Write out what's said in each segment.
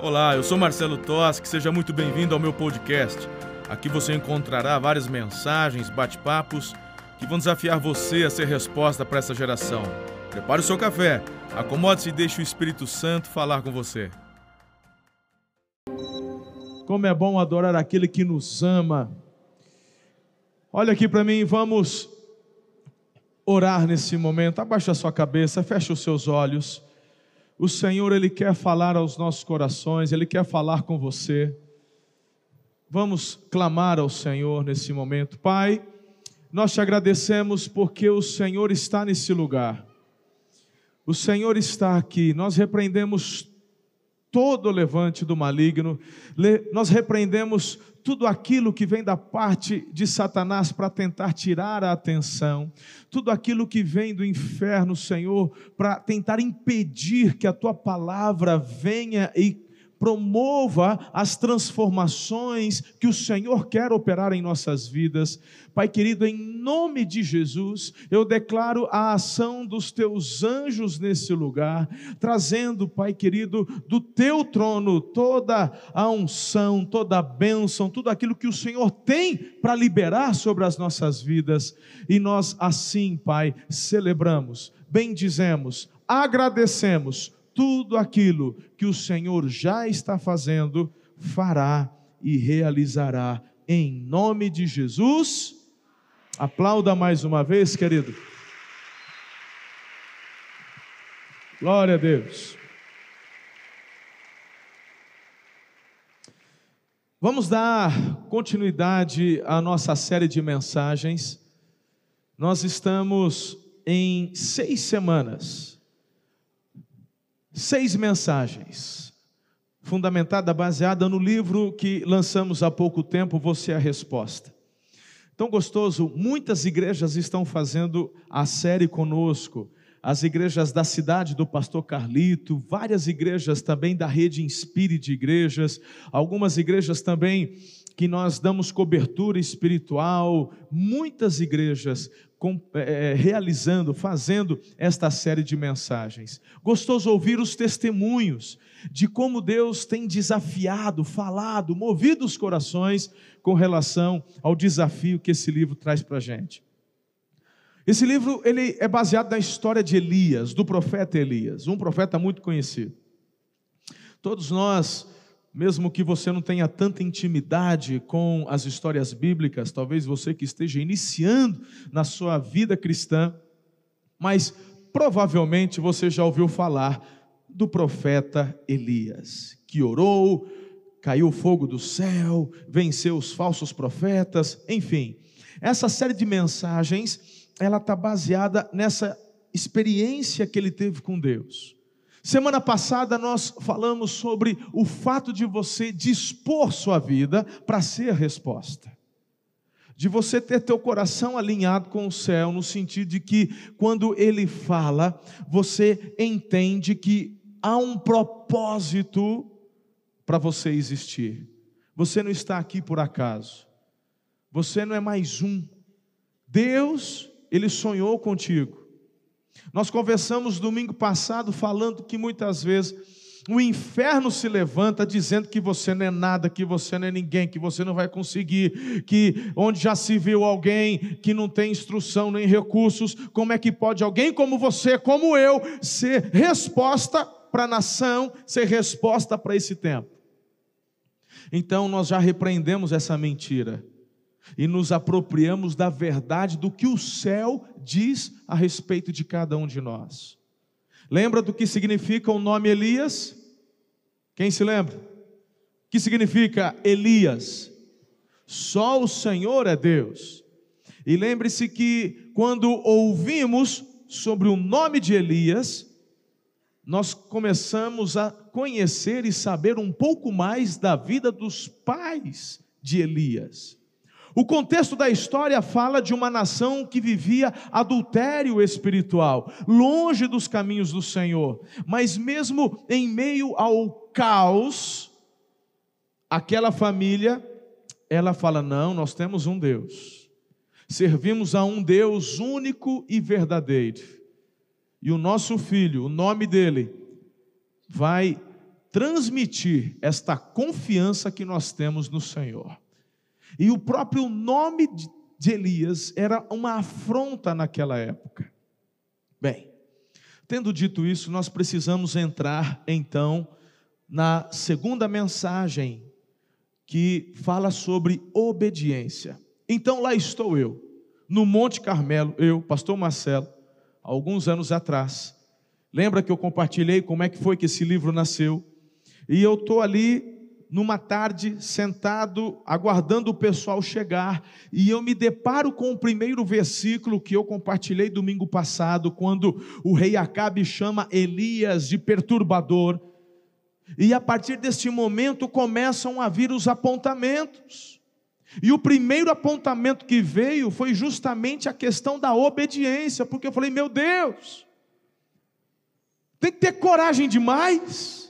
Olá, eu sou Marcelo Toschi, seja muito bem-vindo ao meu podcast. Aqui você encontrará várias mensagens, bate-papos que vão desafiar você a ser resposta para essa geração. Prepare o seu café, acomode-se e deixe o Espírito Santo falar com você. Como é bom adorar aquele que nos ama. Olha aqui para mim, vamos orar nesse momento. Abaixa a sua cabeça, feche os seus olhos. O Senhor, Ele quer falar aos nossos corações, Ele quer falar com você. Vamos clamar ao Senhor nesse momento. Pai, nós te agradecemos porque o Senhor está nesse lugar. O Senhor está aqui. Nós repreendemos todo levante do maligno, nós repreendemos tudo aquilo que vem da parte de Satanás para tentar tirar a atenção, tudo aquilo que vem do inferno, Senhor, para tentar impedir que a tua palavra venha e promova as transformações que o Senhor quer operar em nossas vidas. Pai querido, em nome de Jesus, eu declaro a ação dos teus anjos nesse lugar, trazendo, Pai querido, do teu trono toda a unção, toda a bênção, tudo aquilo que o Senhor tem para liberar sobre as nossas vidas. E nós assim, Pai, celebramos, bendizemos, agradecemos tudo aquilo que o Senhor já está fazendo, fará e realizará em nome de Jesus. Aplauda mais uma vez, querido. Glória a Deus. Vamos dar continuidade à nossa série de mensagens. Nós estamos em seis semanas seis mensagens, fundamentada, baseada no livro que lançamos há pouco tempo, Você é a Resposta. Tão gostoso, muitas igrejas estão fazendo a série conosco, as igrejas da cidade do pastor Carlito, várias igrejas também da rede Inspire de igrejas, algumas igrejas também que nós damos cobertura espiritual, muitas igrejas com, é, realizando, fazendo esta série de mensagens. Gostoso ouvir os testemunhos de como Deus tem desafiado, falado, movido os corações com relação ao desafio que esse livro traz para a gente. Esse livro ele é baseado na história de Elias, do profeta Elias, um profeta muito conhecido. Todos nós mesmo que você não tenha tanta intimidade com as histórias bíblicas, talvez você que esteja iniciando na sua vida cristã, mas provavelmente você já ouviu falar do profeta Elias, que orou, caiu fogo do céu, venceu os falsos profetas, enfim. Essa série de mensagens, ela está baseada nessa experiência que ele teve com Deus. Semana passada nós falamos sobre o fato de você dispor sua vida para ser resposta. De você ter teu coração alinhado com o céu, no sentido de que quando ele fala, você entende que há um propósito para você existir. Você não está aqui por acaso. Você não é mais um. Deus, ele sonhou contigo. Nós conversamos domingo passado falando que muitas vezes o inferno se levanta dizendo que você não é nada, que você não é ninguém, que você não vai conseguir, que onde já se viu alguém que não tem instrução nem recursos, como é que pode alguém como você, como eu, ser resposta para a nação, ser resposta para esse tempo? Então nós já repreendemos essa mentira e nos apropriamos da verdade do que o céu diz a respeito de cada um de nós. Lembra do que significa o nome Elias? Quem se lembra? O que significa Elias? Só o Senhor é Deus. E lembre-se que quando ouvimos sobre o nome de Elias, nós começamos a conhecer e saber um pouco mais da vida dos pais de Elias. O contexto da história fala de uma nação que vivia adultério espiritual, longe dos caminhos do Senhor, mas mesmo em meio ao caos, aquela família, ela fala: não, nós temos um Deus, servimos a um Deus único e verdadeiro, e o nosso filho, o nome dele, vai transmitir esta confiança que nós temos no Senhor. E o próprio nome de Elias era uma afronta naquela época. Bem, tendo dito isso, nós precisamos entrar então na segunda mensagem que fala sobre obediência. Então lá estou eu, no Monte Carmelo, eu, pastor Marcelo, alguns anos atrás. Lembra que eu compartilhei como é que foi que esse livro nasceu? E eu estou ali numa tarde, sentado, aguardando o pessoal chegar, e eu me deparo com o primeiro versículo que eu compartilhei domingo passado, quando o rei Acabe chama Elias de perturbador, e a partir deste momento começam a vir os apontamentos. E o primeiro apontamento que veio foi justamente a questão da obediência, porque eu falei, meu Deus, tem que ter coragem demais.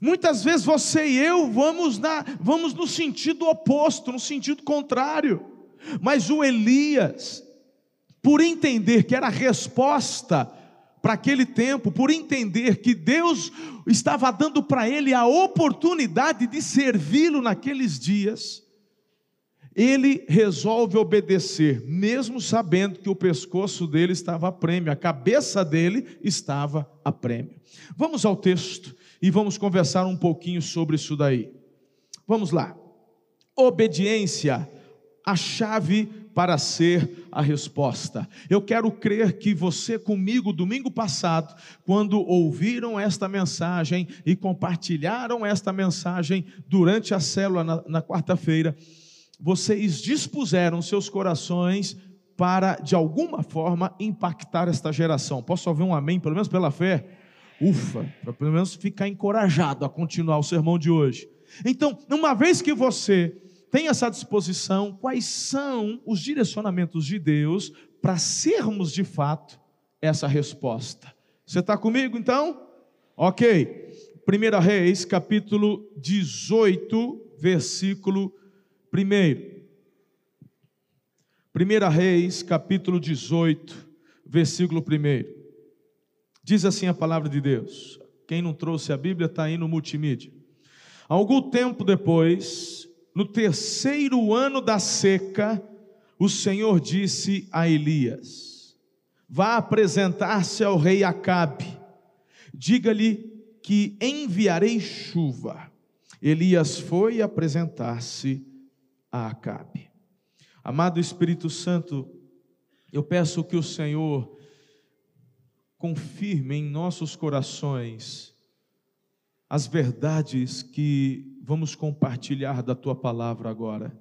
Muitas vezes você e eu vamos, na, vamos no sentido oposto, no sentido contrário. Mas o Elias, por entender que era a resposta para aquele tempo, por entender que Deus estava dando para ele a oportunidade de servi-lo naqueles dias, ele resolve obedecer, mesmo sabendo que o pescoço dele estava a prêmio, a cabeça dele estava a prêmio. Vamos ao texto e vamos conversar um pouquinho sobre isso daí. Vamos lá. Obediência, a chave para ser a resposta. Eu quero crer que você comigo domingo passado, quando ouviram esta mensagem e compartilharam esta mensagem durante a célula na, na quarta-feira, vocês dispuseram seus corações para de alguma forma impactar esta geração. Posso ouvir um amém, pelo menos pela fé? Ufa, para pelo menos ficar encorajado a continuar o sermão de hoje. Então, uma vez que você tem essa disposição, quais são os direcionamentos de Deus para sermos de fato essa resposta? Você está comigo então? Ok. 1 Reis, capítulo 18, versículo 1. 1 Reis, capítulo 18, versículo 1. Diz assim a palavra de Deus. Quem não trouxe a Bíblia está aí no multimídia. Algum tempo depois, no terceiro ano da seca, o Senhor disse a Elias: Vá apresentar-se ao rei Acabe, diga-lhe que enviarei chuva. Elias foi apresentar-se a Acabe. Amado Espírito Santo, eu peço que o Senhor confirme em nossos corações as verdades que vamos compartilhar da tua palavra agora.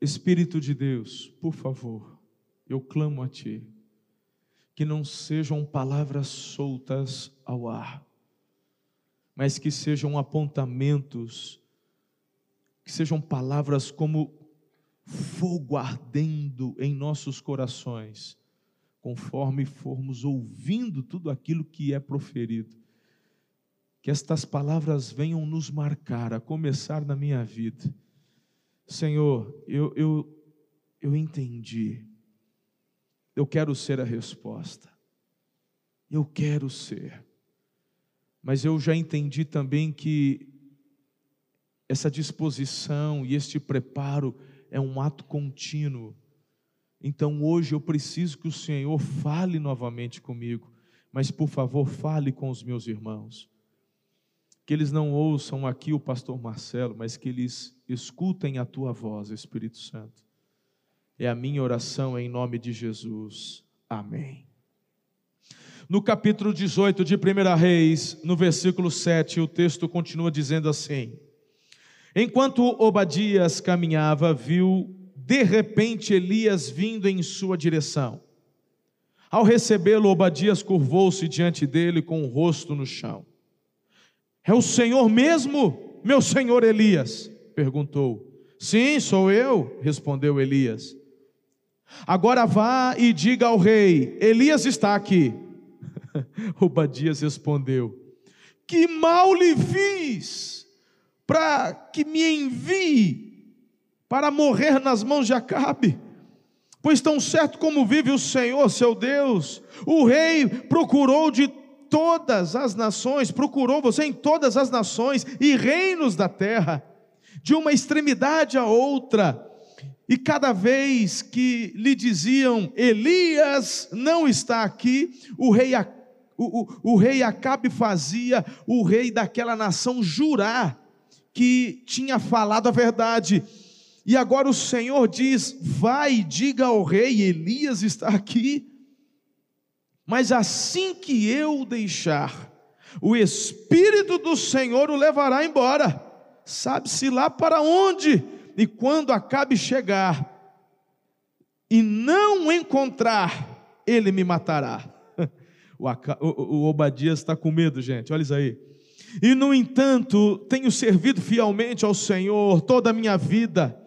Espírito de Deus, por favor, eu clamo a ti, que não sejam palavras soltas ao ar, mas que sejam apontamentos, que sejam palavras como fogo ardendo em nossos corações conforme formos ouvindo tudo aquilo que é proferido. Que estas palavras venham nos marcar, a começar na minha vida. Senhor, eu, eu, eu entendi. Eu quero ser a resposta. Eu quero ser. Mas eu já entendi também que essa disposição e este preparo é um ato contínuo então hoje eu preciso que o Senhor fale novamente comigo, mas por favor, fale com os meus irmãos. Que eles não ouçam aqui o pastor Marcelo, mas que eles escutem a tua voz, Espírito Santo. É a minha oração em nome de Jesus. Amém. No capítulo 18 de 1 Reis, no versículo 7, o texto continua dizendo assim: Enquanto Obadias caminhava, viu de repente Elias vindo em sua direção. Ao recebê-lo, Obadias curvou-se diante dele com o rosto no chão. É o Senhor mesmo, meu senhor Elias? perguntou. Sim, sou eu, respondeu Elias. Agora vá e diga ao rei: Elias está aqui. Obadias respondeu: Que mal lhe fiz para que me envie para morrer nas mãos de Acabe. Pois tão certo como vive o Senhor, seu Deus, o rei procurou de todas as nações, procurou você em todas as nações e reinos da terra, de uma extremidade a outra. E cada vez que lhe diziam, Elias não está aqui, o rei, o, o, o rei Acabe fazia o rei daquela nação jurar que tinha falado a verdade. E agora o Senhor diz: Vai diga ao rei, Elias está aqui. Mas assim que eu deixar, o Espírito do Senhor o levará embora, sabe-se lá para onde, e quando acabe chegar e não encontrar, ele me matará. O, o, o Obadias está com medo, gente, olha isso aí. E no entanto, tenho servido fielmente ao Senhor toda a minha vida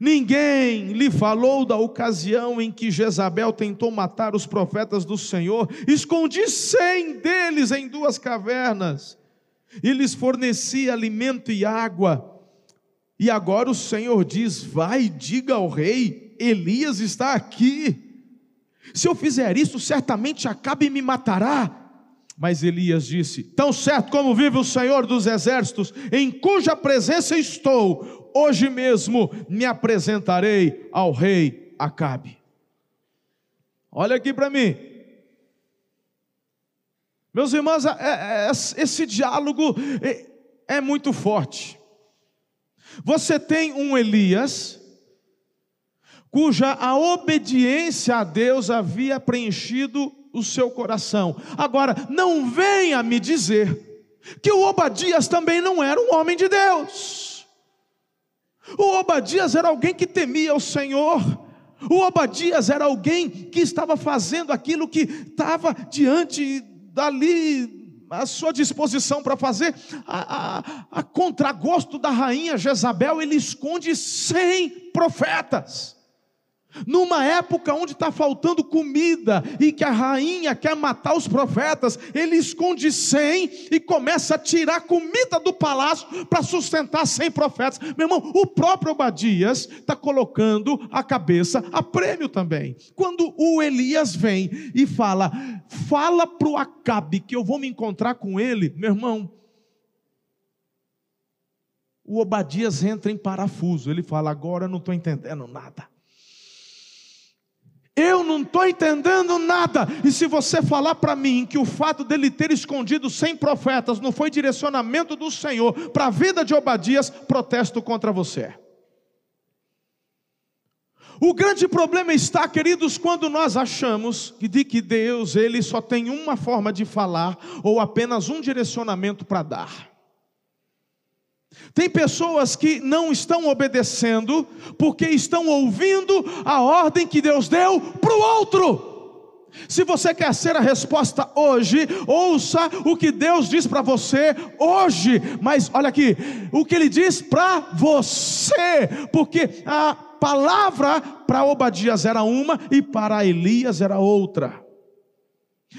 Ninguém lhe falou da ocasião em que Jezabel tentou matar os profetas do Senhor. Escondi cem deles em duas cavernas e lhes fornecia alimento e água. E agora o Senhor diz: Vai e diga ao rei: Elias está aqui. Se eu fizer isso, certamente Acabe me matará. Mas Elias disse: Tão certo como vive o Senhor dos exércitos, em cuja presença estou, hoje mesmo me apresentarei ao rei Acabe. Olha aqui para mim. Meus irmãos, é, é, é, esse diálogo é muito forte. Você tem um Elias, cuja a obediência a Deus havia preenchido o seu coração. Agora, não venha me dizer que o Obadias também não era um homem de Deus. O Obadias era alguém que temia o Senhor. O Obadias era alguém que estava fazendo aquilo que estava diante dali à sua disposição para fazer. A, a, a contragosto da rainha Jezabel, ele esconde cem profetas. Numa época onde está faltando comida e que a rainha quer matar os profetas, ele esconde cem e começa a tirar comida do palácio para sustentar cem profetas. Meu irmão, o próprio Obadias está colocando a cabeça a prêmio também. Quando o Elias vem e fala, fala para o Acabe que eu vou me encontrar com ele, meu irmão, o Obadias entra em parafuso. Ele fala: Agora eu não estou entendendo nada. Eu não estou entendendo nada. E se você falar para mim que o fato dele ter escondido 100 profetas não foi direcionamento do Senhor para a vida de Obadias, protesto contra você. O grande problema está, queridos, quando nós achamos de que Deus ele só tem uma forma de falar ou apenas um direcionamento para dar. Tem pessoas que não estão obedecendo porque estão ouvindo a ordem que Deus deu para o outro. Se você quer ser a resposta hoje, ouça o que Deus diz para você hoje. Mas olha aqui, o que Ele diz para você, porque a palavra para Obadias era uma e para Elias era outra.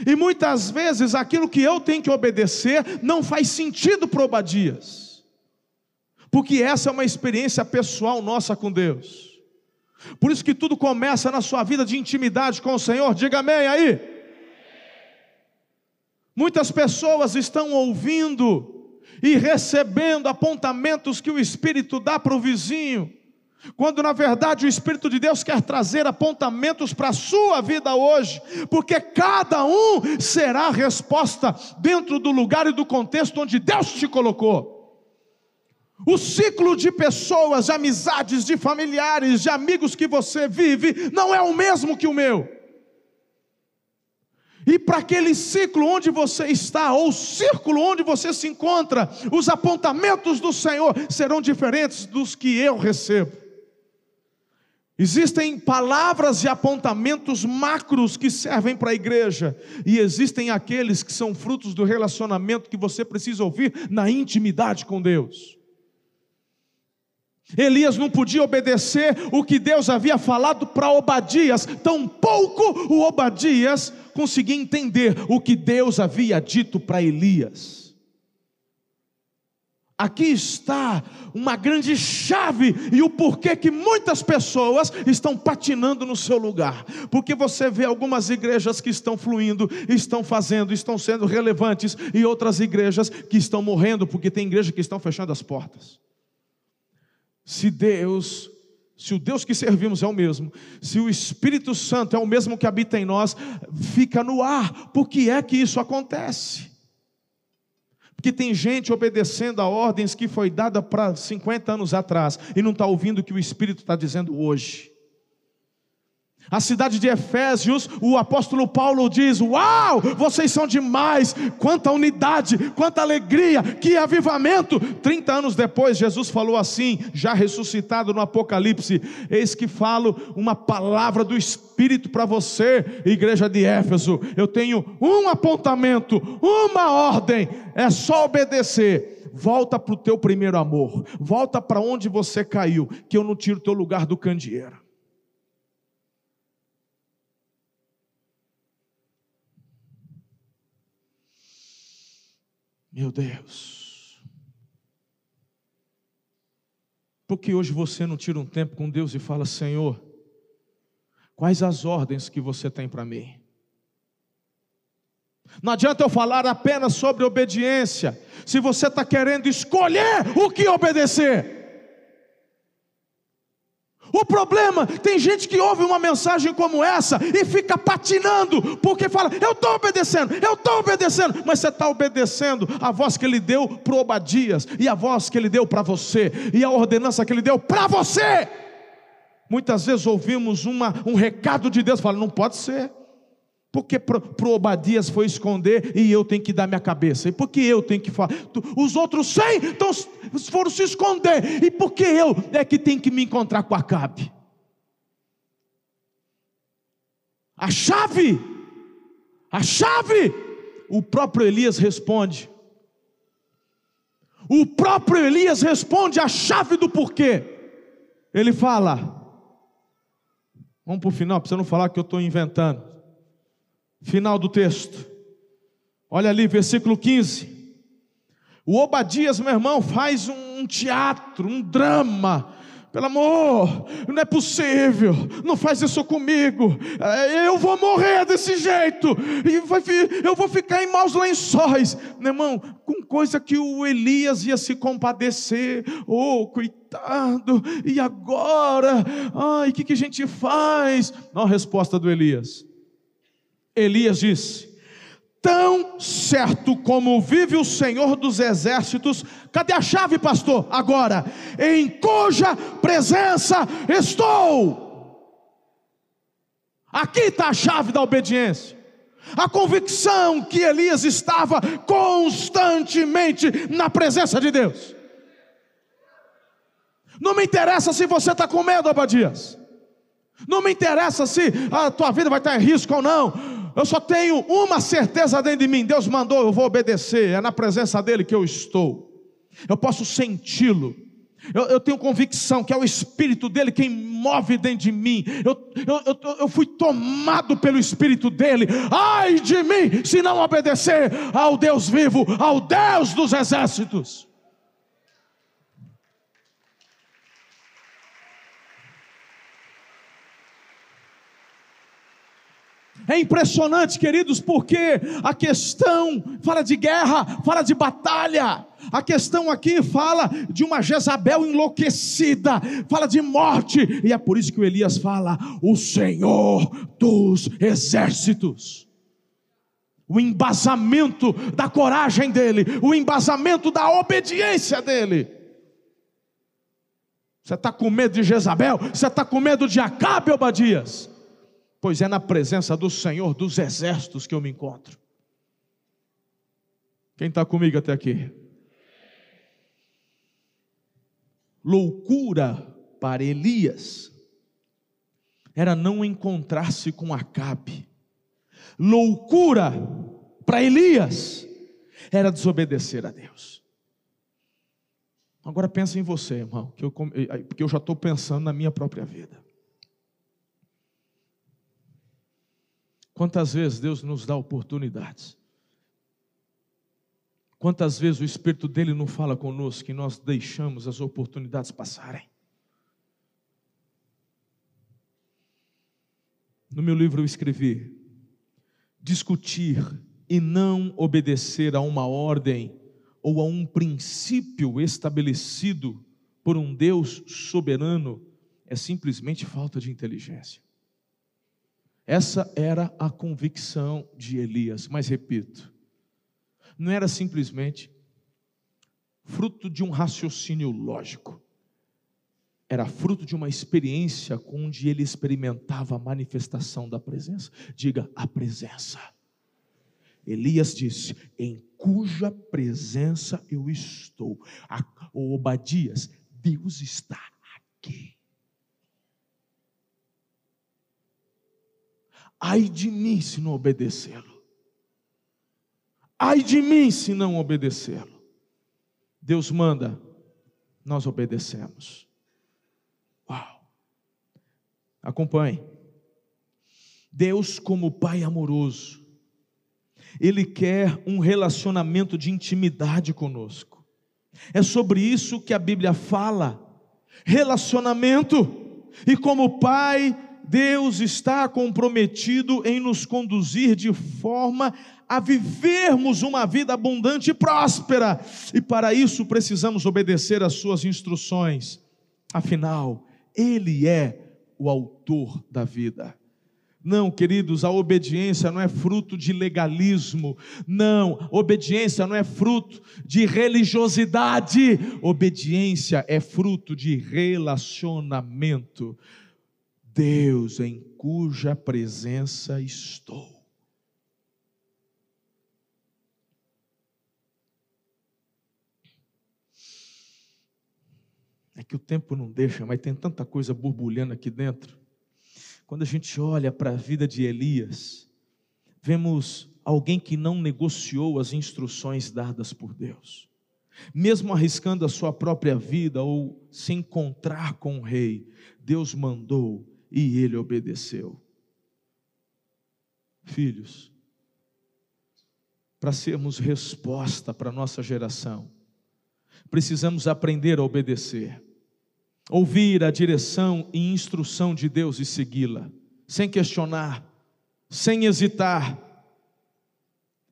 E muitas vezes aquilo que eu tenho que obedecer não faz sentido para Obadias porque essa é uma experiência pessoal nossa com Deus. Por isso que tudo começa na sua vida de intimidade com o Senhor. Diga amém aí. Muitas pessoas estão ouvindo e recebendo apontamentos que o Espírito dá para o vizinho, quando na verdade o Espírito de Deus quer trazer apontamentos para a sua vida hoje, porque cada um será a resposta dentro do lugar e do contexto onde Deus te colocou. O ciclo de pessoas, de amizades, de familiares, de amigos que você vive, não é o mesmo que o meu. E para aquele ciclo onde você está, ou círculo onde você se encontra, os apontamentos do Senhor serão diferentes dos que eu recebo. Existem palavras e apontamentos macros que servem para a igreja, e existem aqueles que são frutos do relacionamento que você precisa ouvir na intimidade com Deus. Elias não podia obedecer o que Deus havia falado para Obadias, tampouco o Obadias conseguia entender o que Deus havia dito para Elias. Aqui está uma grande chave e o porquê que muitas pessoas estão patinando no seu lugar. Porque você vê algumas igrejas que estão fluindo, estão fazendo, estão sendo relevantes e outras igrejas que estão morrendo porque tem igrejas que estão fechando as portas. Se Deus, se o Deus que servimos é o mesmo, se o Espírito Santo é o mesmo que habita em nós, fica no ar. Por que é que isso acontece? Porque tem gente obedecendo a ordens que foi dada para 50 anos atrás e não está ouvindo o que o Espírito está dizendo hoje. A cidade de Efésios, o apóstolo Paulo diz: Uau, vocês são demais, quanta unidade, quanta alegria, que avivamento. 30 anos depois, Jesus falou assim, já ressuscitado no Apocalipse: Eis que falo uma palavra do Espírito para você, igreja de Éfeso. Eu tenho um apontamento, uma ordem, é só obedecer. Volta para o teu primeiro amor, volta para onde você caiu, que eu não tiro o teu lugar do candeeiro. Meu Deus. Porque hoje você não tira um tempo com Deus e fala: Senhor, quais as ordens que você tem para mim? Não adianta eu falar apenas sobre obediência, se você está querendo escolher o que obedecer. O problema, tem gente que ouve uma mensagem como essa e fica patinando, porque fala, eu estou obedecendo, eu estou obedecendo, mas você está obedecendo a voz que ele deu para Obadias, e a voz que ele deu para você, e a ordenança que ele deu para você. Muitas vezes ouvimos uma, um recado de Deus, fala, não pode ser. Porque para o Obadias foi esconder e eu tenho que dar minha cabeça? E por que eu tenho que falar? Os outros cem então, foram se esconder. E por que eu é que tenho que me encontrar com Acabe? A chave, a chave, o próprio Elias responde. O próprio Elias responde a chave do porquê. Ele fala, vamos para o final, para você não falar que eu estou inventando. Final do texto. Olha ali, versículo 15. O Obadias, meu irmão, faz um teatro, um drama. Pelo amor, não é possível, não faz isso comigo. É, eu vou morrer desse jeito, eu vou ficar em maus lençóis, meu irmão, com coisa que o Elias ia se compadecer. Oh, coitado, e agora? Ai, o que, que a gente faz? Não a resposta do Elias. Elias disse: Tão certo como vive o Senhor dos exércitos, cadê a chave, pastor? Agora, em cuja presença estou. Aqui está a chave da obediência. A convicção que Elias estava constantemente na presença de Deus. Não me interessa se você está com medo, Abadias. Não me interessa se a tua vida vai estar em risco ou não. Eu só tenho uma certeza dentro de mim: Deus mandou, eu vou obedecer. É na presença dEle que eu estou. Eu posso senti-lo. Eu, eu, tenho convicção que é o Espírito dele quem move dentro de mim. Eu, eu, eu, fui tomado pelo Espírito dele. Ai de mim, se não obedecer ao Deus vivo, ao Deus dos exércitos. É impressionante, queridos, porque a questão fala de guerra, fala de batalha. A questão aqui fala de uma Jezabel enlouquecida, fala de morte, e é por isso que o Elias fala: o Senhor dos exércitos. O embasamento da coragem dele, o embasamento da obediência dele. Você está com medo de Jezabel? Você está com medo de Acabe, Obadias? Pois é na presença do Senhor dos exércitos que eu me encontro. Quem está comigo até aqui? Loucura para Elias era não encontrar-se com Acabe. Loucura para Elias era desobedecer a Deus. Agora pensa em você, irmão, que eu, porque eu já estou pensando na minha própria vida. Quantas vezes Deus nos dá oportunidades? Quantas vezes o Espírito dele não fala conosco e nós deixamos as oportunidades passarem? No meu livro eu escrevi: discutir e não obedecer a uma ordem ou a um princípio estabelecido por um Deus soberano é simplesmente falta de inteligência. Essa era a convicção de Elias, mas repito, não era simplesmente fruto de um raciocínio lógico, era fruto de uma experiência onde ele experimentava a manifestação da presença. Diga, a presença. Elias disse: Em cuja presença eu estou. A, Obadias, Deus está aqui. Ai de mim se não obedecê-lo. Ai de mim se não obedecê-lo. Deus manda, nós obedecemos. Uau! Acompanhe. Deus, como Pai amoroso, Ele quer um relacionamento de intimidade conosco. É sobre isso que a Bíblia fala. Relacionamento. E como Pai, Deus está comprometido em nos conduzir de forma a vivermos uma vida abundante e próspera, e para isso precisamos obedecer às Suas instruções. Afinal, Ele é o autor da vida. Não, queridos, a obediência não é fruto de legalismo. Não, obediência não é fruto de religiosidade. Obediência é fruto de relacionamento. Deus em cuja presença estou. É que o tempo não deixa, mas tem tanta coisa borbulhando aqui dentro. Quando a gente olha para a vida de Elias, vemos alguém que não negociou as instruções dadas por Deus. Mesmo arriscando a sua própria vida ou se encontrar com o rei, Deus mandou e ele obedeceu. Filhos, para sermos resposta para a nossa geração, precisamos aprender a obedecer, ouvir a direção e instrução de Deus e segui-la, sem questionar, sem hesitar.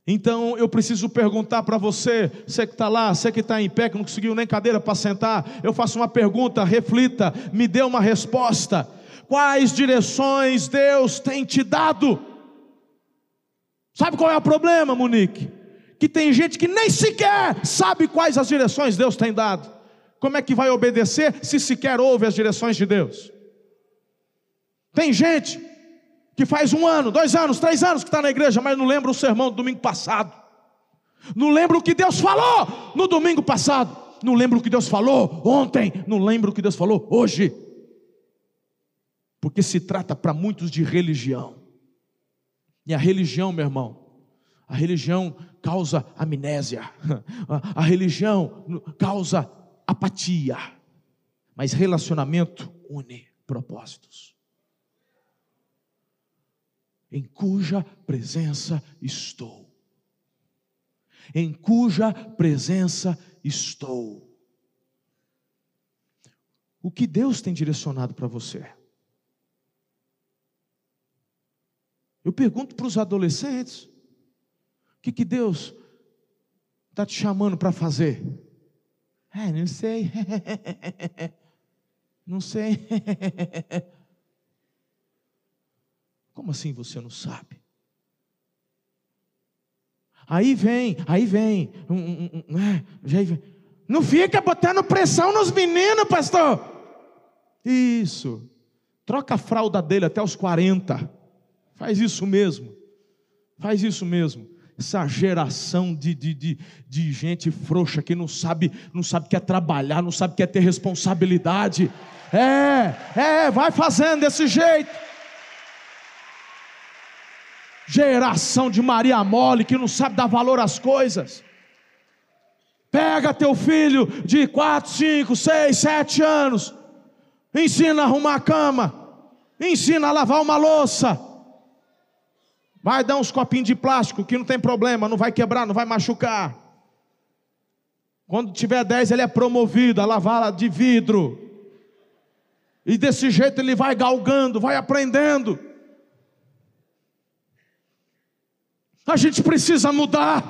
Então eu preciso perguntar para você, você que está lá, você que está em pé, que não conseguiu nem cadeira para sentar, eu faço uma pergunta, reflita, me dê uma resposta quais direções Deus tem te dado. Sabe qual é o problema, Monique? Que tem gente que nem sequer sabe quais as direções Deus tem dado. Como é que vai obedecer se sequer ouve as direções de Deus? Tem gente que faz um ano, dois anos, três anos que está na igreja, mas não lembra o sermão do domingo passado. Não lembra o que Deus falou no domingo passado. Não lembra o que Deus falou ontem. Não lembra o que Deus falou hoje porque se trata para muitos de religião. E a religião, meu irmão, a religião causa amnésia, a religião causa apatia, mas relacionamento une propósitos. Em cuja presença estou. Em cuja presença estou. O que Deus tem direcionado para você? Eu pergunto para os adolescentes: o que, que Deus está te chamando para fazer? É, não sei. não sei. Como assim você não sabe? Aí vem, aí vem, é, vem. Não fica botando pressão nos meninos, pastor. Isso. Troca a fralda dele até os 40. Faz isso mesmo. Faz isso mesmo. Essa geração de, de, de, de gente frouxa que não sabe, não sabe que é trabalhar, não sabe que é ter responsabilidade. É, é, vai fazendo desse jeito. Geração de Maria Mole que não sabe dar valor às coisas. Pega teu filho de 4, 5, 6, 7 anos, ensina a arrumar a cama, ensina a lavar uma louça, Vai dar uns copinhos de plástico que não tem problema, não vai quebrar, não vai machucar. Quando tiver 10, ele é promovido a lavar de vidro. E desse jeito ele vai galgando, vai aprendendo. A gente precisa mudar.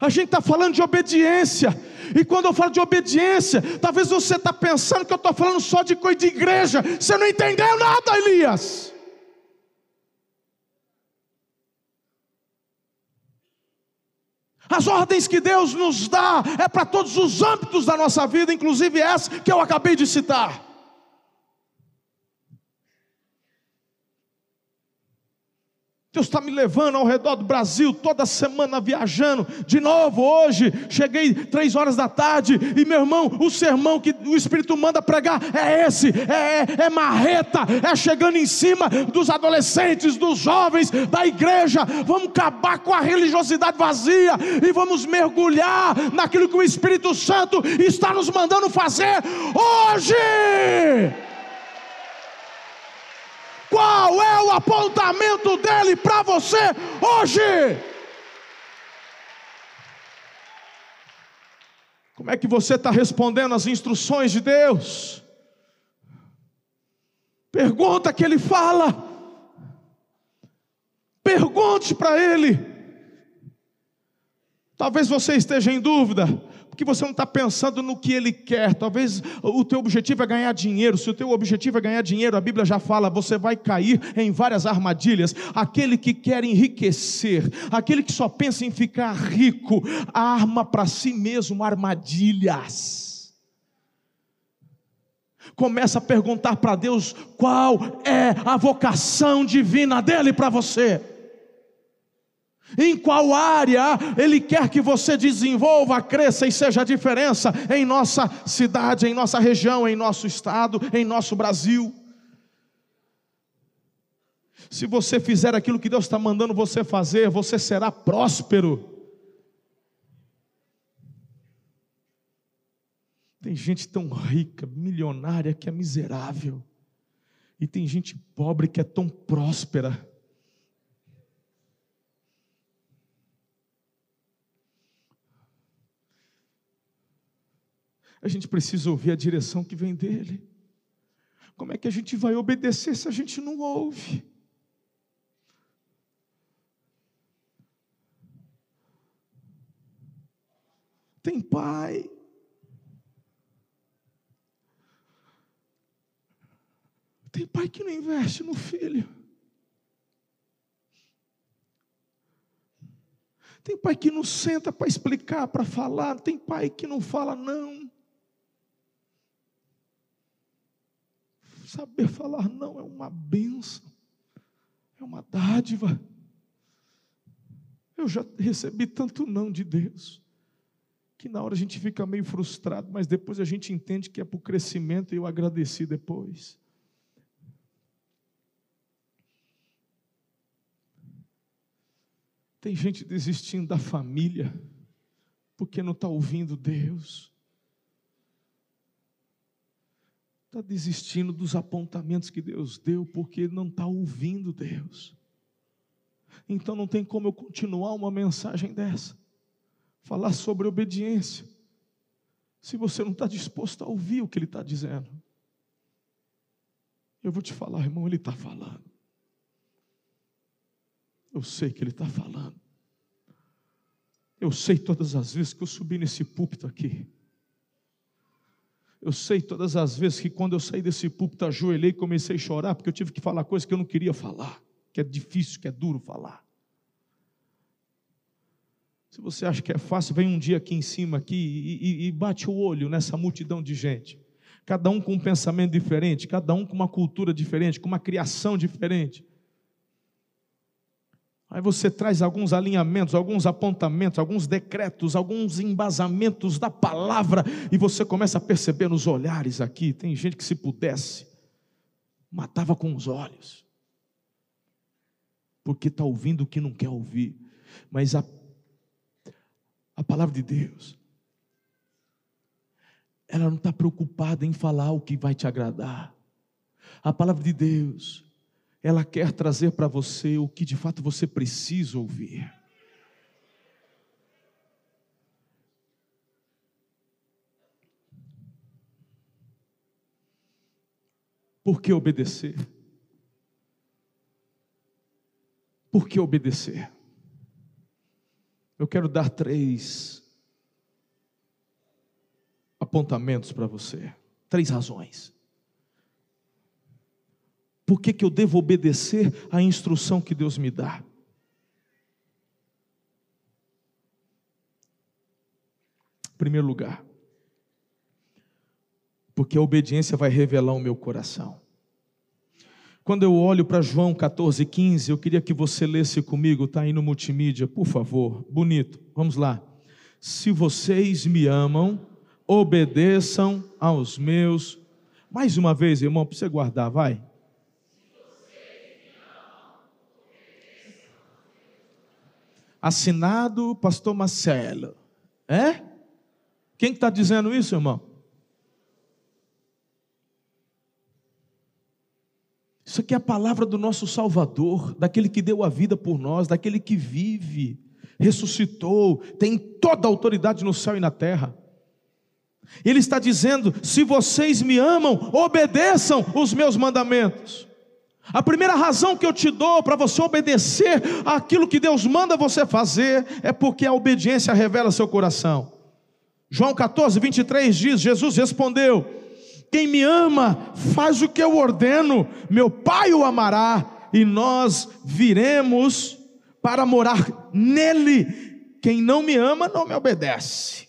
A gente está falando de obediência. E quando eu falo de obediência, talvez você está pensando que eu estou falando só de coisa de igreja. Você não entendeu nada, Elias. As ordens que Deus nos dá é para todos os âmbitos da nossa vida, inclusive essa que eu acabei de citar. Deus está me levando ao redor do Brasil toda semana viajando. De novo, hoje, cheguei três horas da tarde e meu irmão, o sermão que o Espírito manda pregar é esse: é, é, é marreta, é chegando em cima dos adolescentes, dos jovens, da igreja. Vamos acabar com a religiosidade vazia e vamos mergulhar naquilo que o Espírito Santo está nos mandando fazer hoje. Qual é o apontamento dele para você hoje? Como é que você está respondendo às instruções de Deus? Pergunta que ele fala. Pergunte para ele. Talvez você esteja em dúvida porque você não está pensando no que ele quer. Talvez o teu objetivo é ganhar dinheiro. Se o teu objetivo é ganhar dinheiro, a Bíblia já fala, você vai cair em várias armadilhas. Aquele que quer enriquecer, aquele que só pensa em ficar rico, arma para si mesmo armadilhas. Começa a perguntar para Deus qual é a vocação divina dele para você. Em qual área Ele quer que você desenvolva, cresça e seja a diferença em nossa cidade, em nossa região, em nosso estado, em nosso Brasil. Se você fizer aquilo que Deus está mandando você fazer, você será próspero. Tem gente tão rica, milionária, que é miserável, e tem gente pobre que é tão próspera. A gente precisa ouvir a direção que vem dele. Como é que a gente vai obedecer se a gente não ouve? Tem pai. Tem pai que não investe no filho. Tem pai que não senta para explicar, para falar. Tem pai que não fala não. Saber falar não é uma benção, é uma dádiva. Eu já recebi tanto não de Deus, que na hora a gente fica meio frustrado, mas depois a gente entende que é para o crescimento e eu agradeci depois. Tem gente desistindo da família, porque não está ouvindo Deus. Está desistindo dos apontamentos que Deus deu porque não está ouvindo Deus. Então não tem como eu continuar uma mensagem dessa, falar sobre obediência, se você não está disposto a ouvir o que Ele está dizendo. Eu vou te falar, irmão, Ele está falando. Eu sei que Ele está falando. Eu sei todas as vezes que eu subi nesse púlpito aqui eu sei todas as vezes que quando eu saí desse púlpito, ajoelhei e comecei a chorar, porque eu tive que falar coisas que eu não queria falar, que é difícil, que é duro falar. Se você acha que é fácil, vem um dia aqui em cima aqui e, e, e bate o olho nessa multidão de gente. Cada um com um pensamento diferente, cada um com uma cultura diferente, com uma criação diferente. Aí você traz alguns alinhamentos, alguns apontamentos, alguns decretos, alguns embasamentos da palavra, e você começa a perceber nos olhares aqui: tem gente que, se pudesse, matava com os olhos, porque está ouvindo o que não quer ouvir, mas a, a palavra de Deus, ela não está preocupada em falar o que vai te agradar, a palavra de Deus, ela quer trazer para você o que de fato você precisa ouvir. Por que obedecer? Por que obedecer? Eu quero dar três apontamentos para você, três razões. Por que, que eu devo obedecer à instrução que Deus me dá? Em primeiro lugar, porque a obediência vai revelar o meu coração. Quando eu olho para João 14, 15, eu queria que você lesse comigo, está aí no multimídia, por favor, bonito, vamos lá. Se vocês me amam, obedeçam aos meus. Mais uma vez, irmão, para você guardar, vai. Assinado Pastor Marcelo. É? Quem está dizendo isso, irmão? Isso aqui é a palavra do nosso Salvador, daquele que deu a vida por nós, daquele que vive, ressuscitou, tem toda a autoridade no céu e na terra. Ele está dizendo: se vocês me amam, obedeçam os meus mandamentos. A primeira razão que eu te dou para você obedecer aquilo que Deus manda você fazer é porque a obediência revela seu coração. João 14, 23 diz: Jesus respondeu: Quem me ama faz o que eu ordeno, meu Pai o amará, e nós viremos para morar nele. Quem não me ama não me obedece.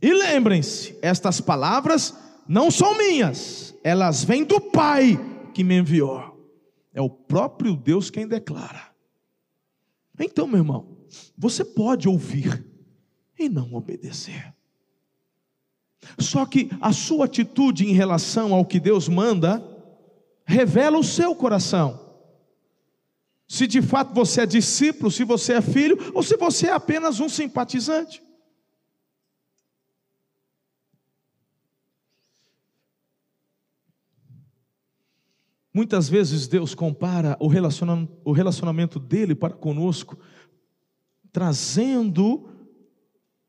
E lembrem-se, estas palavras não são minhas, elas vêm do Pai que me enviou. É o próprio Deus quem declara. Então, meu irmão, você pode ouvir e não obedecer. Só que a sua atitude em relação ao que Deus manda revela o seu coração. Se de fato você é discípulo, se você é filho, ou se você é apenas um simpatizante. Muitas vezes Deus compara o relacionamento, o relacionamento dele para conosco, trazendo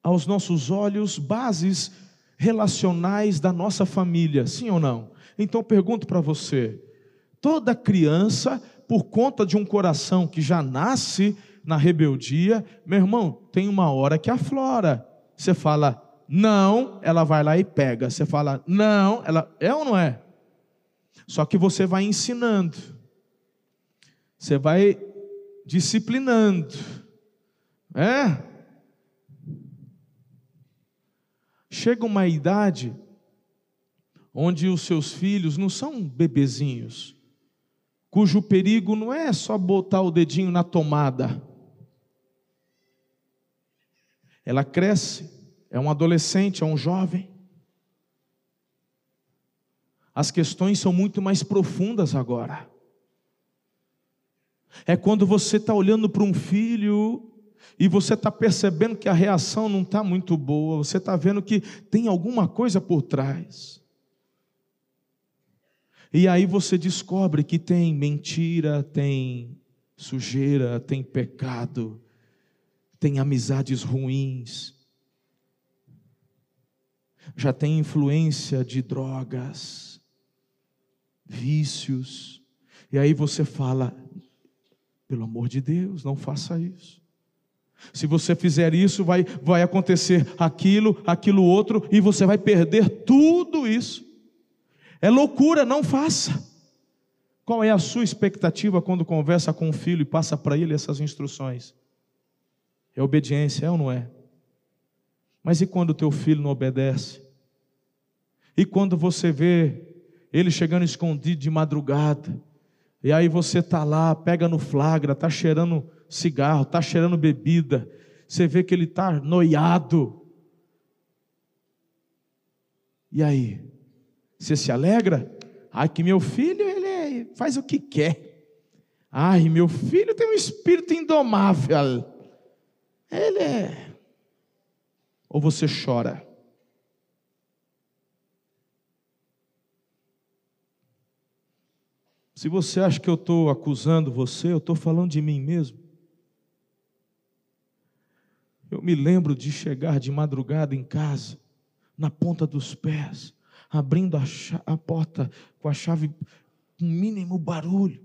aos nossos olhos bases relacionais da nossa família, sim ou não? Então pergunto para você: toda criança, por conta de um coração que já nasce na rebeldia, meu irmão, tem uma hora que aflora. Você fala, não, ela vai lá e pega. Você fala, não, ela. É ou não é? Só que você vai ensinando, você vai disciplinando, é? Chega uma idade onde os seus filhos não são bebezinhos, cujo perigo não é só botar o dedinho na tomada. Ela cresce, é um adolescente, é um jovem. As questões são muito mais profundas agora. É quando você está olhando para um filho e você está percebendo que a reação não está muito boa, você está vendo que tem alguma coisa por trás. E aí você descobre que tem mentira, tem sujeira, tem pecado, tem amizades ruins, já tem influência de drogas vícios. E aí você fala: pelo amor de Deus, não faça isso. Se você fizer isso, vai, vai acontecer aquilo, aquilo outro, e você vai perder tudo isso. É loucura, não faça. Qual é a sua expectativa quando conversa com o filho e passa para ele essas instruções? É obediência, é ou não é? Mas e quando o teu filho não obedece? E quando você vê ele chegando escondido de madrugada. E aí você tá lá, pega no flagra, tá cheirando cigarro, tá cheirando bebida. Você vê que ele tá noiado. E aí? Você se alegra? Ai, que meu filho, ele faz o que quer. Ai, meu filho tem um espírito indomável. Ele é. Ou você chora? Se você acha que eu estou acusando você, eu estou falando de mim mesmo. Eu me lembro de chegar de madrugada em casa, na ponta dos pés, abrindo a, a porta com a chave com mínimo barulho,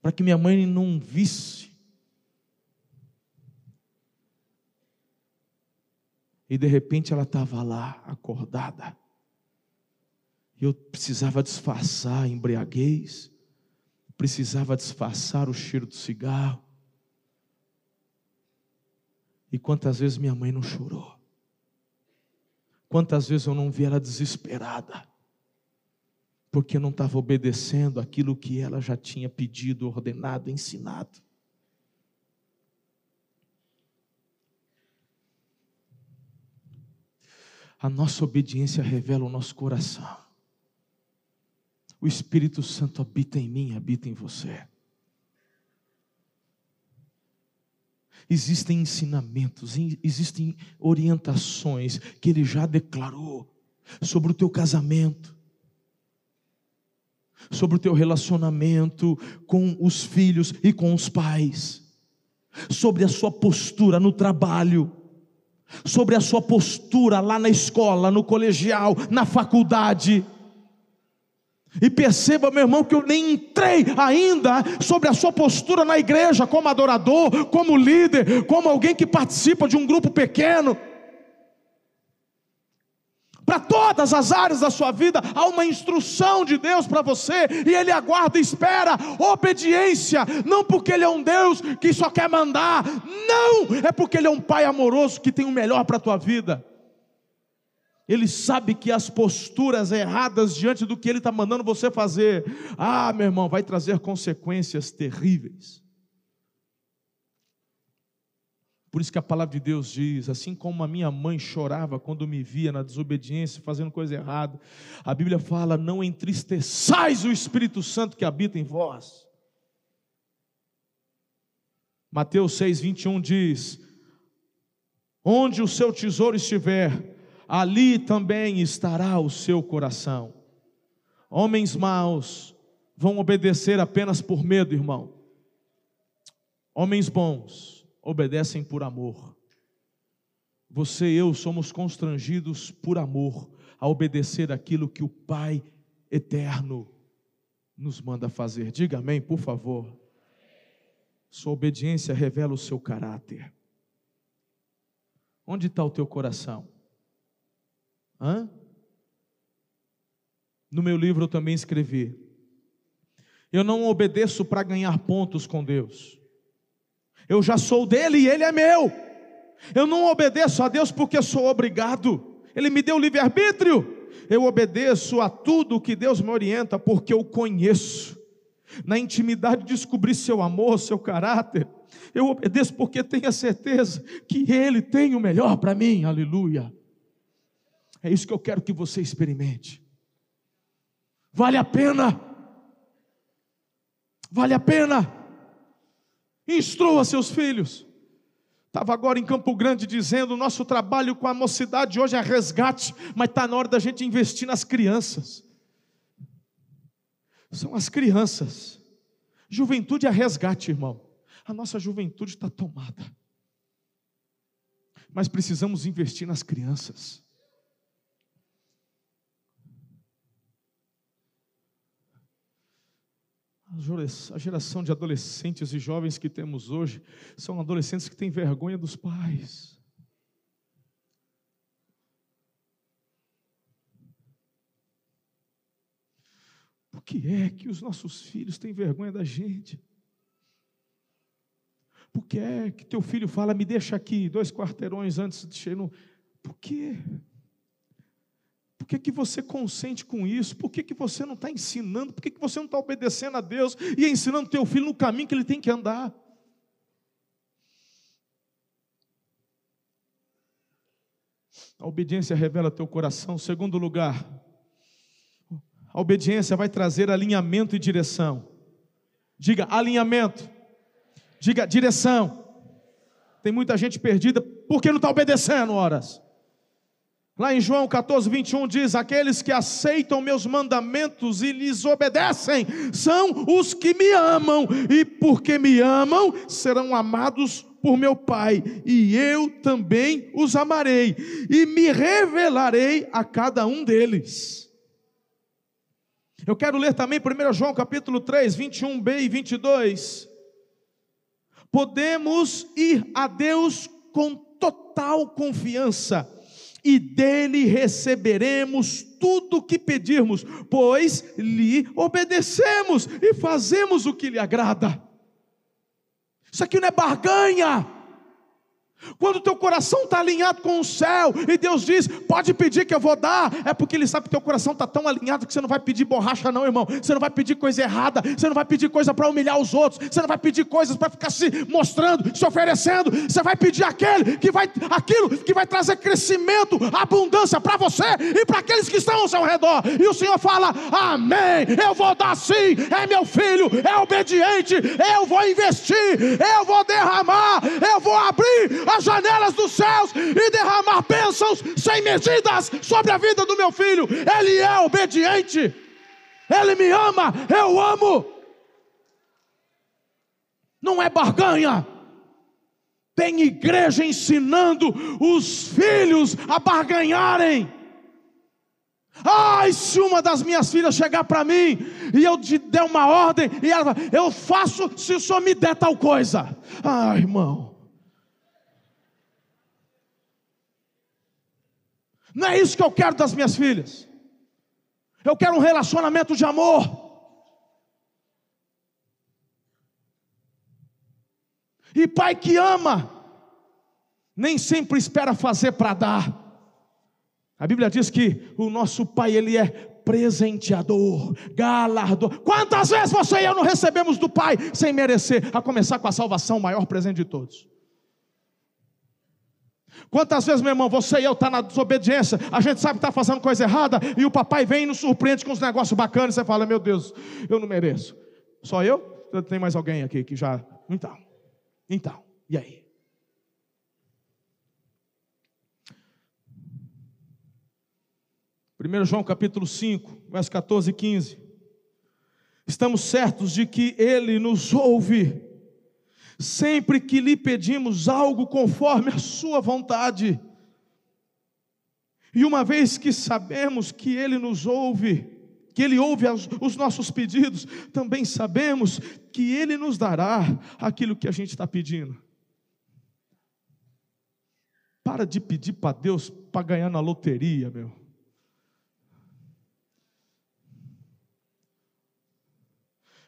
para que minha mãe não visse. E de repente ela estava lá, acordada. Eu precisava disfarçar a embriaguez, precisava disfarçar o cheiro do cigarro. E quantas vezes minha mãe não chorou? Quantas vezes eu não vi ela desesperada? Porque não estava obedecendo aquilo que ela já tinha pedido, ordenado, ensinado. A nossa obediência revela o nosso coração. O Espírito Santo habita em mim, habita em você. Existem ensinamentos, existem orientações que ele já declarou sobre o teu casamento, sobre o teu relacionamento com os filhos e com os pais, sobre a sua postura no trabalho, sobre a sua postura lá na escola, no colegial, na faculdade e perceba, meu irmão, que eu nem entrei ainda sobre a sua postura na igreja, como adorador, como líder, como alguém que participa de um grupo pequeno. Para todas as áreas da sua vida, há uma instrução de Deus para você, e Ele aguarda e espera obediência, não porque Ele é um Deus que só quer mandar, não, é porque Ele é um Pai amoroso que tem o melhor para a tua vida. Ele sabe que as posturas erradas diante do que Ele está mandando você fazer, ah, meu irmão, vai trazer consequências terríveis. Por isso que a palavra de Deus diz: assim como a minha mãe chorava quando me via na desobediência, fazendo coisa errada, a Bíblia fala: não entristeçais o Espírito Santo que habita em vós. Mateus 6, 21 diz: onde o seu tesouro estiver, ali também estará o seu coração. Homens maus vão obedecer apenas por medo, irmão. Homens bons obedecem por amor. Você e eu somos constrangidos por amor a obedecer aquilo que o Pai eterno nos manda fazer. Diga amém, por favor. Sua obediência revela o seu caráter. Onde está o teu coração? Hã? No meu livro eu também escrevi: Eu não obedeço para ganhar pontos com Deus. Eu já sou dele e ele é meu. Eu não obedeço a Deus porque sou obrigado. Ele me deu livre-arbítrio. Eu obedeço a tudo que Deus me orienta porque eu conheço. Na intimidade descobri seu amor, seu caráter. Eu obedeço porque tenho a certeza que Ele tem o melhor para mim. Aleluia. É isso que eu quero que você experimente. Vale a pena. Vale a pena. Instrua seus filhos. Estava agora em Campo Grande dizendo: nosso trabalho com a mocidade hoje é resgate, mas está na hora da gente investir nas crianças. São as crianças. Juventude é resgate, irmão. A nossa juventude está tomada. Mas precisamos investir nas crianças. A geração de adolescentes e jovens que temos hoje são adolescentes que têm vergonha dos pais. Por que é que os nossos filhos têm vergonha da gente? Por que é que teu filho fala, me deixa aqui, dois quarteirões antes de chegar no. Por quê? Por que, que você consente com isso? Por que, que você não está ensinando? Por que, que você não está obedecendo a Deus e ensinando teu filho no caminho que ele tem que andar? A obediência revela teu coração. Segundo lugar, a obediência vai trazer alinhamento e direção. Diga alinhamento. Diga direção. Tem muita gente perdida porque não está obedecendo, horas. Lá em João 14, 21 diz: Aqueles que aceitam meus mandamentos e lhes obedecem são os que me amam, e porque me amam, serão amados por meu Pai, e eu também os amarei, e me revelarei a cada um deles. Eu quero ler também 1 João capítulo 3, 21b e 22. Podemos ir a Deus com total confiança e dele receberemos tudo o que pedirmos, pois lhe obedecemos e fazemos o que lhe agrada. Isso aqui não é barganha. Quando o teu coração está alinhado com o céu e Deus diz, pode pedir que eu vou dar, é porque Ele sabe que teu coração está tão alinhado que você não vai pedir borracha, não, irmão. Você não vai pedir coisa errada, você não vai pedir coisa para humilhar os outros, você não vai pedir coisas para ficar se mostrando, se oferecendo. Você vai pedir aquele que vai, aquilo que vai trazer crescimento, abundância para você e para aqueles que estão ao seu redor. E o Senhor fala: Amém. Eu vou dar sim. É meu filho, é obediente. Eu vou investir, eu vou derramar, eu vou abrir as janelas dos céus e derramar bênçãos sem medidas sobre a vida do meu filho. Ele é obediente, ele me ama, eu amo. Não é barganha. Tem igreja ensinando os filhos a barganharem. Ai, se uma das minhas filhas chegar para mim e eu te der uma ordem, e ela eu faço se o senhor me der tal coisa. Ai, irmão. Não é isso que eu quero das minhas filhas. Eu quero um relacionamento de amor. E pai que ama, nem sempre espera fazer para dar. A Bíblia diz que o nosso pai, ele é presenteador, galardor. Quantas vezes você e eu não recebemos do pai sem merecer, a começar com a salvação, o maior presente de todos. Quantas vezes, meu irmão, você e eu está na desobediência, a gente sabe que está fazendo coisa errada, e o papai vem e nos surpreende com uns negócios bacanas, e você fala, meu Deus, eu não mereço. Só eu? Tem mais alguém aqui que já. Então, então, e aí? Primeiro João capítulo 5, verso 14 e 15. Estamos certos de que Ele nos ouve sempre que lhe pedimos algo conforme a Sua vontade. E uma vez que sabemos que Ele nos ouve, que Ele ouve os nossos pedidos, também sabemos que Ele nos dará aquilo que a gente está pedindo. Para de pedir para Deus para ganhar na loteria, meu.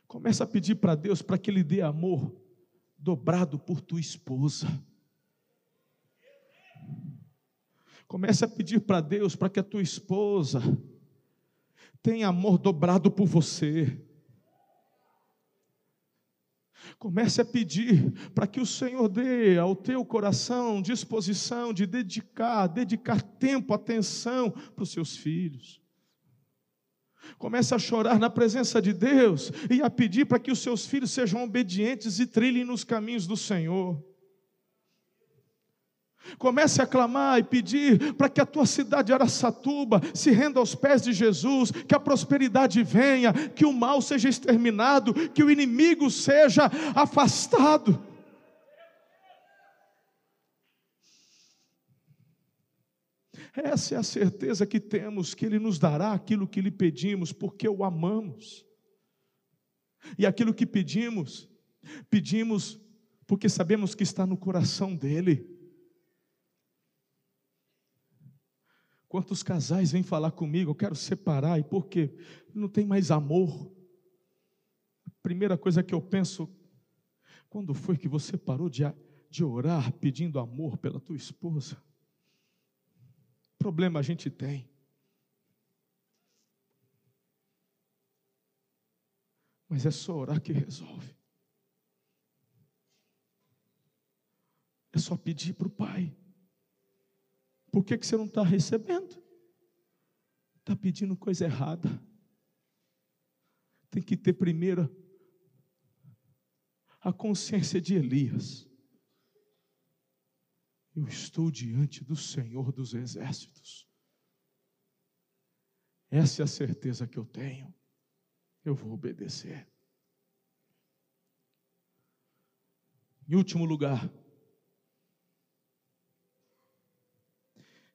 Começa a pedir para Deus para que Ele dê amor dobrado por tua esposa. Comece a pedir para Deus para que a tua esposa tenha amor dobrado por você. Comece a pedir para que o Senhor dê ao teu coração disposição de dedicar, dedicar tempo, atenção para os seus filhos. Comece a chorar na presença de Deus e a pedir para que os seus filhos sejam obedientes e trilhem nos caminhos do Senhor. Comece a clamar e pedir para que a tua cidade Araçatuba se renda aos pés de Jesus, que a prosperidade venha, que o mal seja exterminado, que o inimigo seja afastado. Essa é a certeza que temos, que Ele nos dará aquilo que lhe pedimos, porque o amamos. E aquilo que pedimos, pedimos porque sabemos que está no coração dEle. Quantos casais vêm falar comigo, eu quero separar, e por quê? Não tem mais amor. A primeira coisa que eu penso, quando foi que você parou de, de orar pedindo amor pela tua esposa? Problema a gente tem? Mas é só orar que resolve. É só pedir para o Pai. Por que, que você não está recebendo? Está pedindo coisa errada. Tem que ter primeiro a consciência de Elias. Eu estou diante do Senhor dos Exércitos. Essa é a certeza que eu tenho. Eu vou obedecer. Em último lugar,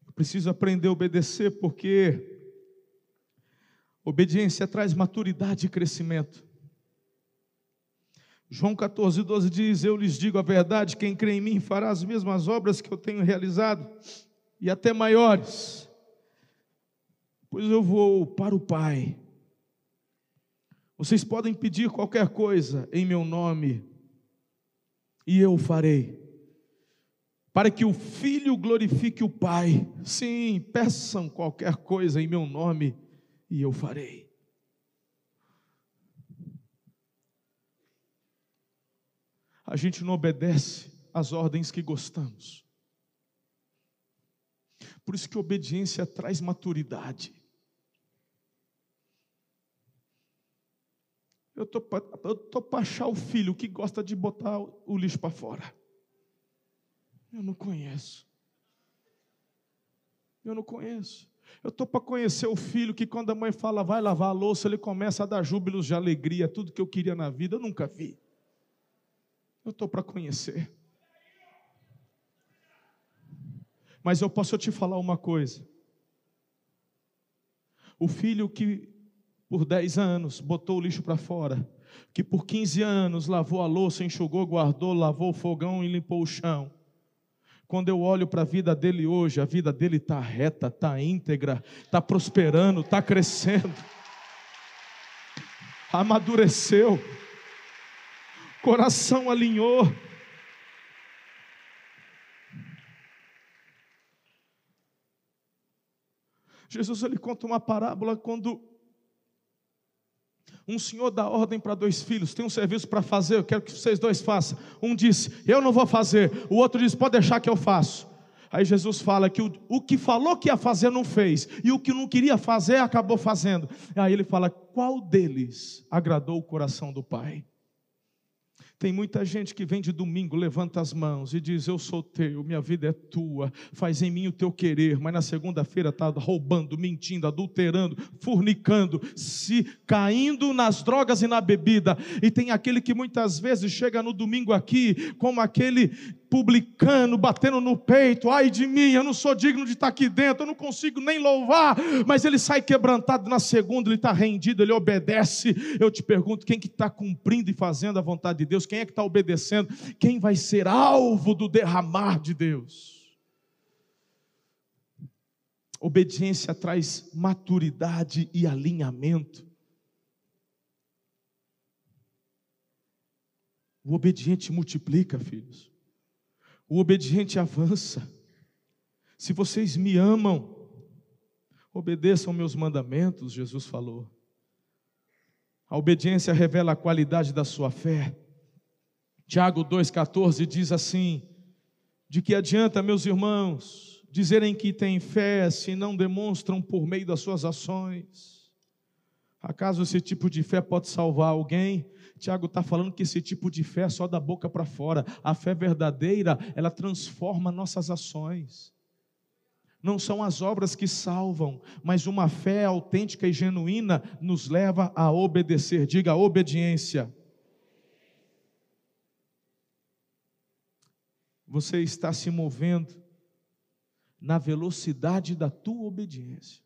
eu preciso aprender a obedecer porque obediência traz maturidade e crescimento. João 14, 12 diz: Eu lhes digo a verdade, quem crê em mim fará as mesmas obras que eu tenho realizado, e até maiores, pois eu vou para o Pai. Vocês podem pedir qualquer coisa em meu nome, e eu farei, para que o Filho glorifique o Pai. Sim, peçam qualquer coisa em meu nome, e eu farei. A gente não obedece às ordens que gostamos. Por isso que obediência traz maturidade. Eu tô tô para achar o filho que gosta de botar o lixo para fora. Eu não conheço. Eu não conheço. Eu estou para conhecer o filho que, quando a mãe fala, vai lavar a louça, ele começa a dar júbilos de alegria, tudo que eu queria na vida, eu nunca vi. Eu estou para conhecer. Mas eu posso te falar uma coisa. O filho que por 10 anos botou o lixo para fora, que por 15 anos lavou a louça, enxugou, guardou, lavou o fogão e limpou o chão. Quando eu olho para a vida dele hoje, a vida dele está reta, está íntegra, está prosperando, está crescendo, amadureceu, coração alinhou. Jesus ele conta uma parábola quando um senhor dá ordem para dois filhos, tem um serviço para fazer, eu quero que vocês dois façam. Um disse, eu não vou fazer. O outro disse, pode deixar que eu faço. Aí Jesus fala que o, o que falou que ia fazer não fez, e o que não queria fazer acabou fazendo. Aí ele fala: qual deles agradou o coração do Pai? Tem muita gente que vem de domingo, levanta as mãos e diz: Eu sou teu, minha vida é tua, faz em mim o teu querer, mas na segunda-feira está roubando, mentindo, adulterando, fornicando, se caindo nas drogas e na bebida. E tem aquele que muitas vezes chega no domingo aqui, como aquele publicano, batendo no peito, ai de mim, eu não sou digno de estar aqui dentro, eu não consigo nem louvar, mas ele sai quebrantado na segunda, ele está rendido, ele obedece. Eu te pergunto, quem que está cumprindo e fazendo a vontade de Deus? Quem é que está obedecendo? Quem vai ser alvo do derramar de Deus? Obediência traz maturidade e alinhamento. O obediente multiplica, filhos. O obediente avança. Se vocês me amam, obedeçam meus mandamentos, Jesus falou. A obediência revela a qualidade da sua fé. Tiago 2,14 diz assim: De que adianta, meus irmãos, dizerem que têm fé se não demonstram por meio das suas ações? Acaso esse tipo de fé pode salvar alguém? Tiago está falando que esse tipo de fé é só da boca para fora. A fé verdadeira, ela transforma nossas ações. Não são as obras que salvam, mas uma fé autêntica e genuína nos leva a obedecer. Diga obediência. Você está se movendo na velocidade da tua obediência.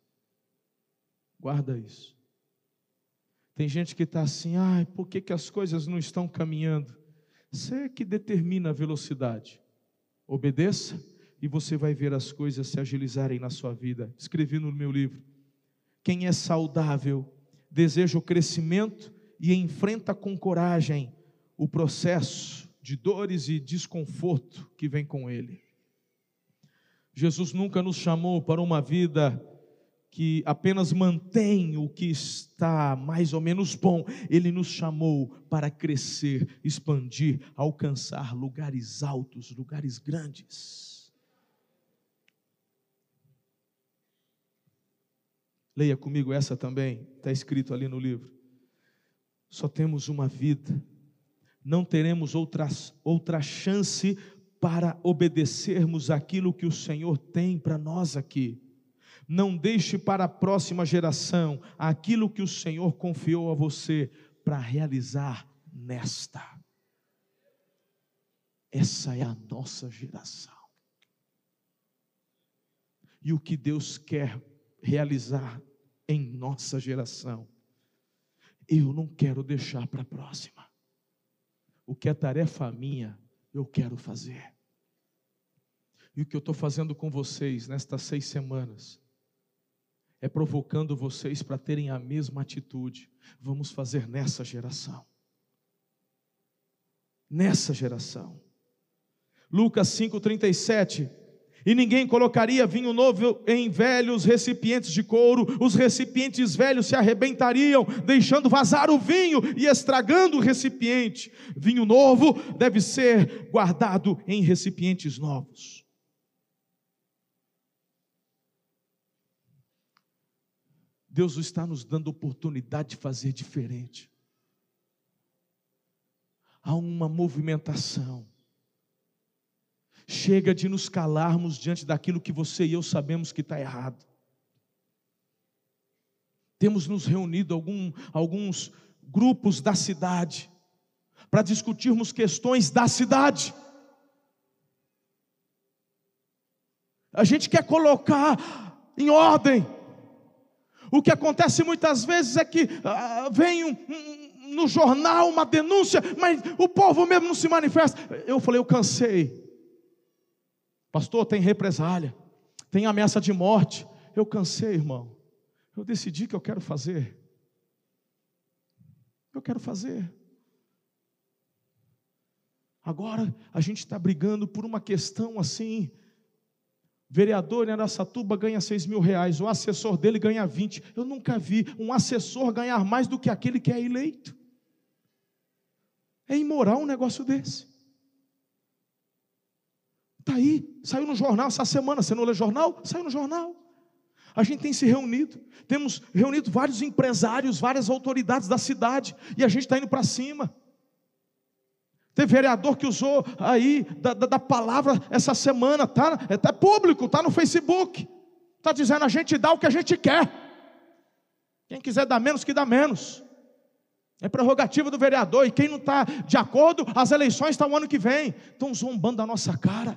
Guarda isso. Tem gente que está assim, ai, por que, que as coisas não estão caminhando? Você é que determina a velocidade. Obedeça e você vai ver as coisas se agilizarem na sua vida. Escrevi no meu livro. Quem é saudável deseja o crescimento e enfrenta com coragem o processo de dores e desconforto que vem com ele. Jesus nunca nos chamou para uma vida que apenas mantém o que está mais ou menos bom, ele nos chamou para crescer, expandir, alcançar lugares altos, lugares grandes. Leia comigo essa também, está escrito ali no livro. Só temos uma vida, não teremos outra, outra chance para obedecermos aquilo que o Senhor tem para nós aqui. Não deixe para a próxima geração aquilo que o Senhor confiou a você para realizar nesta. Essa é a nossa geração. e o que Deus quer realizar em nossa geração, eu não quero deixar para a próxima. O que é tarefa minha, eu quero fazer. E o que eu estou fazendo com vocês nestas seis semanas é provocando vocês para terem a mesma atitude. Vamos fazer nessa geração. Nessa geração. Lucas 5,37. E ninguém colocaria vinho novo em velhos recipientes de couro, os recipientes velhos se arrebentariam, deixando vazar o vinho e estragando o recipiente. Vinho novo deve ser guardado em recipientes novos. Deus está nos dando oportunidade de fazer diferente. Há uma movimentação. Chega de nos calarmos diante daquilo que você e eu sabemos que está errado. Temos nos reunido algum, alguns grupos da cidade para discutirmos questões da cidade. A gente quer colocar em ordem o que acontece muitas vezes é que ah, vem um, um, no jornal uma denúncia, mas o povo mesmo não se manifesta. Eu falei, eu cansei. Pastor, tem represália, tem ameaça de morte. Eu cansei, irmão. Eu decidi que eu quero fazer. Eu quero fazer. Agora a gente está brigando por uma questão assim Vereador em Aracatuba ganha 6 mil reais, o assessor dele ganha 20. Eu nunca vi um assessor ganhar mais do que aquele que é eleito. É imoral um negócio desse. Está aí, saiu no jornal essa semana. Você não lê jornal? Saiu no jornal. A gente tem se reunido, temos reunido vários empresários, várias autoridades da cidade, e a gente está indo para cima. Teve vereador que usou aí da, da, da palavra essa semana, tá? É tá público, tá no Facebook. Está dizendo a gente dá o que a gente quer. Quem quiser dar menos, que dá menos. É prerrogativa do vereador. E quem não está de acordo, as eleições estão o ano que vem. Estão zombando da nossa cara.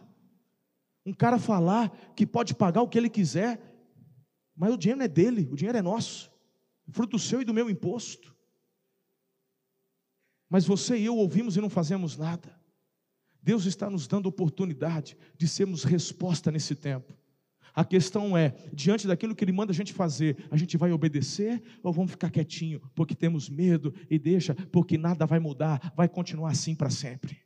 Um cara falar que pode pagar o que ele quiser, mas o dinheiro não é dele, o dinheiro é nosso, fruto do seu e do meu imposto. Mas você e eu ouvimos e não fazemos nada. Deus está nos dando oportunidade de sermos resposta nesse tempo. A questão é, diante daquilo que Ele manda a gente fazer, a gente vai obedecer ou vamos ficar quietinho, porque temos medo e deixa, porque nada vai mudar, vai continuar assim para sempre.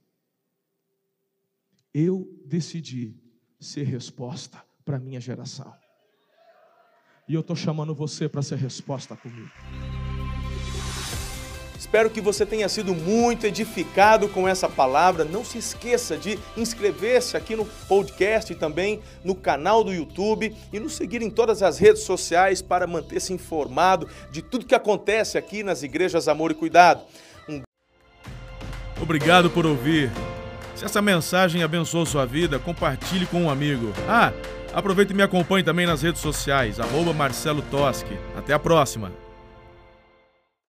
Eu decidi ser resposta para a minha geração. E eu estou chamando você para ser resposta comigo. Espero que você tenha sido muito edificado com essa palavra. Não se esqueça de inscrever-se aqui no podcast e também no canal do YouTube e nos seguir em todas as redes sociais para manter-se informado de tudo que acontece aqui nas igrejas Amor e Cuidado. Um... Obrigado por ouvir. Se essa mensagem abençoou sua vida, compartilhe com um amigo. Ah, aproveite e me acompanhe também nas redes sociais, arroba Marcelo Toschi. Até a próxima!